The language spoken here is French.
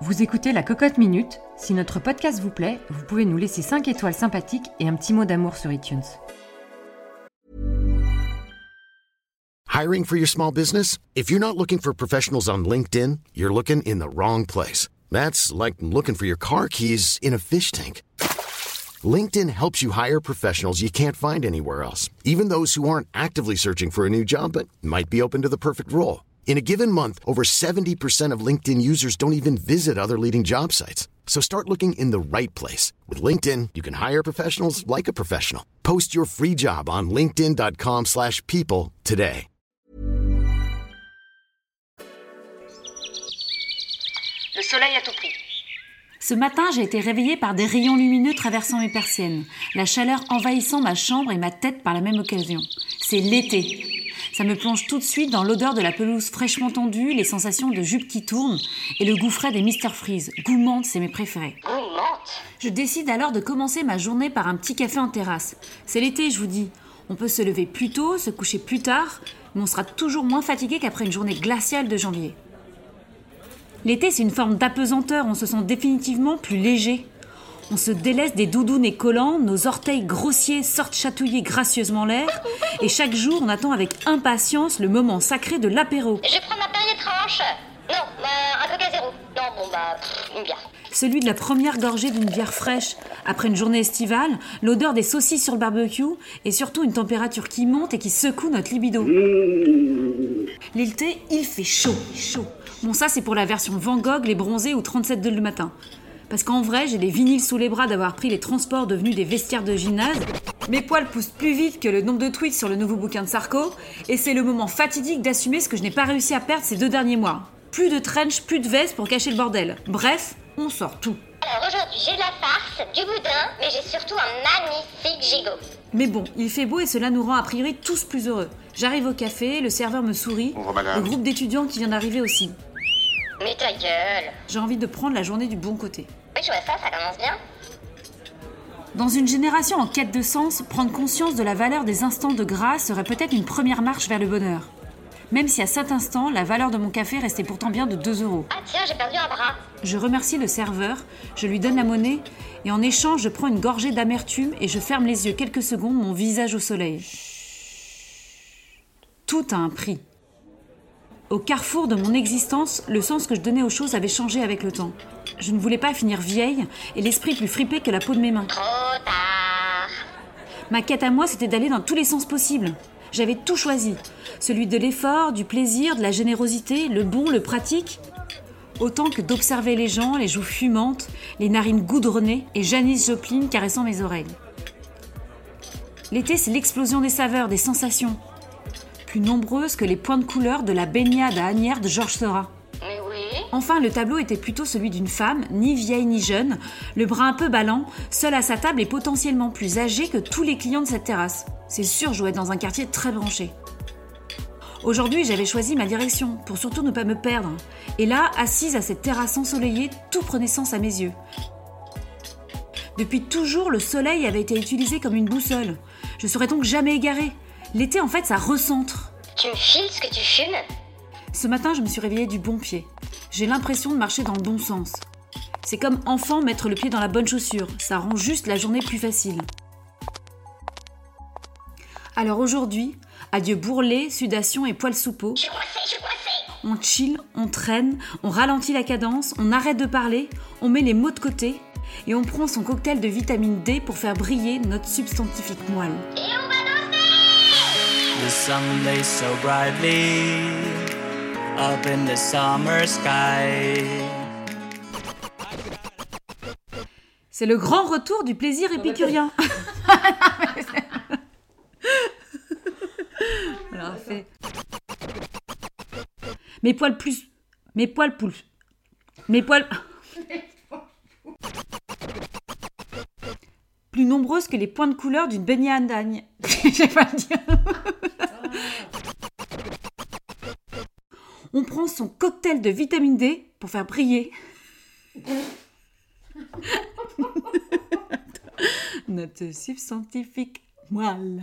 Vous écoutez La Cocotte Minute. Si notre podcast vous plaît, vous pouvez nous laisser 5 étoiles sympathiques et un petit mot d'amour sur iTunes. Hiring for your small business? If you're not looking for professionals on LinkedIn, you're looking in the wrong place. That's like looking for your car keys in a fish tank. LinkedIn helps you hire professionals you can't find anywhere else, even those who aren't actively searching for a new job but might be open to the perfect role. In a given month, over 70% of LinkedIn users don't even visit other leading job sites. So start looking in the right place. With LinkedIn, you can hire professionals like a professional. Post your free job on linkedin.com slash people today. Le soleil à tout prix. Ce matin, j'ai été réveillée par des rayons lumineux traversant mes persiennes, la chaleur envahissant ma chambre et ma tête par la même occasion. C'est l'été. Ça me plonge tout de suite dans l'odeur de la pelouse fraîchement tendue, les sensations de jupe qui tournent et le goût frais des Mr Freeze. Gourmande, c'est mes préférés. Je décide alors de commencer ma journée par un petit café en terrasse. C'est l'été, je vous dis. On peut se lever plus tôt, se coucher plus tard, mais on sera toujours moins fatigué qu'après une journée glaciale de janvier. L'été, c'est une forme d'apesanteur, on se sent définitivement plus léger. On se délaisse des doudounes collants, nos orteils grossiers sortent chatouiller gracieusement l'air, et chaque jour on attend avec impatience le moment sacré de l'apéro. Je prends ma pénétranche. Non, bah, un coca zéro. Non, bon, bah, pff, une bière. Celui de la première gorgée d'une bière fraîche, après une journée estivale, l'odeur des saucisses sur le barbecue, et surtout une température qui monte et qui secoue notre libido. L'été, il fait chaud, chaud. Bon, ça c'est pour la version Van Gogh, les bronzés ou 37 de le matin. Parce qu'en vrai, j'ai des vinyles sous les bras d'avoir pris les transports devenus des vestiaires de gymnase. Mes poils poussent plus vite que le nombre de tweets sur le nouveau bouquin de Sarko. Et c'est le moment fatidique d'assumer ce que je n'ai pas réussi à perdre ces deux derniers mois. Plus de trench, plus de veste pour cacher le bordel. Bref, on sort tout. Alors aujourd'hui, j'ai de la farce, du boudin, mais j'ai surtout un magnifique gigot. Mais bon, il fait beau et cela nous rend a priori tous plus heureux. J'arrive au café, le serveur me sourit. Bonjour, madame. Le groupe d'étudiants qui vient d'arriver aussi. Mais ta gueule. J'ai envie de prendre la journée du bon côté. Oui, je vois ça, ça commence bien. Dans une génération en quête de sens, prendre conscience de la valeur des instants de grâce serait peut-être une première marche vers le bonheur. Même si à cet instant, la valeur de mon café restait pourtant bien de 2 euros. Ah tiens, j'ai perdu un bras. Je remercie le serveur, je lui donne la monnaie, et en échange, je prends une gorgée d'amertume et je ferme les yeux quelques secondes, mon visage au soleil. Tout a un prix. Au carrefour de mon existence, le sens que je donnais aux choses avait changé avec le temps. Je ne voulais pas finir vieille et l'esprit plus fripé que la peau de mes mains. Ma quête à moi, c'était d'aller dans tous les sens possibles. J'avais tout choisi. Celui de l'effort, du plaisir, de la générosité, le bon, le pratique. Autant que d'observer les gens, les joues fumantes, les narines goudronnées et Janice Joplin caressant mes oreilles. L'été, c'est l'explosion des saveurs, des sensations. Plus nombreuses que les points de couleur de la baignade à Agnières de Georges Seurat. Enfin, le tableau était plutôt celui d'une femme, ni vieille ni jeune, le bras un peu ballant, seule à sa table et potentiellement plus âgée que tous les clients de cette terrasse. C'est sûr, je dois être dans un quartier très branché. Aujourd'hui, j'avais choisi ma direction, pour surtout ne pas me perdre. Et là, assise à cette terrasse ensoleillée, tout prenait sens à mes yeux. Depuis toujours, le soleil avait été utilisé comme une boussole. Je serais donc jamais égarée. L'été, en fait, ça recentre. Tu me files ce que tu fumes Ce matin, je me suis réveillée du bon pied. J'ai l'impression de marcher dans le bon sens. C'est comme enfant mettre le pied dans la bonne chaussure. Ça rend juste la journée plus facile. Alors aujourd'hui, adieu bourrelet, sudation et poils sous peau. On chill, on traîne, on ralentit la cadence, on arrête de parler, on met les mots de côté et on prend son cocktail de vitamine D pour faire briller notre substantifique moelle. Et on va danser The sun lays so brightly up in the summer sky. C'est le grand retour du plaisir épicurien. Alors, fait. Mes poils plus. Mes poils poules. Mes poils. Plus nombreuses que les points de couleur d'une baignade d'âne. Je sais pas le dire. On prend son cocktail de vitamine D pour faire briller. Notre substantifique moelle.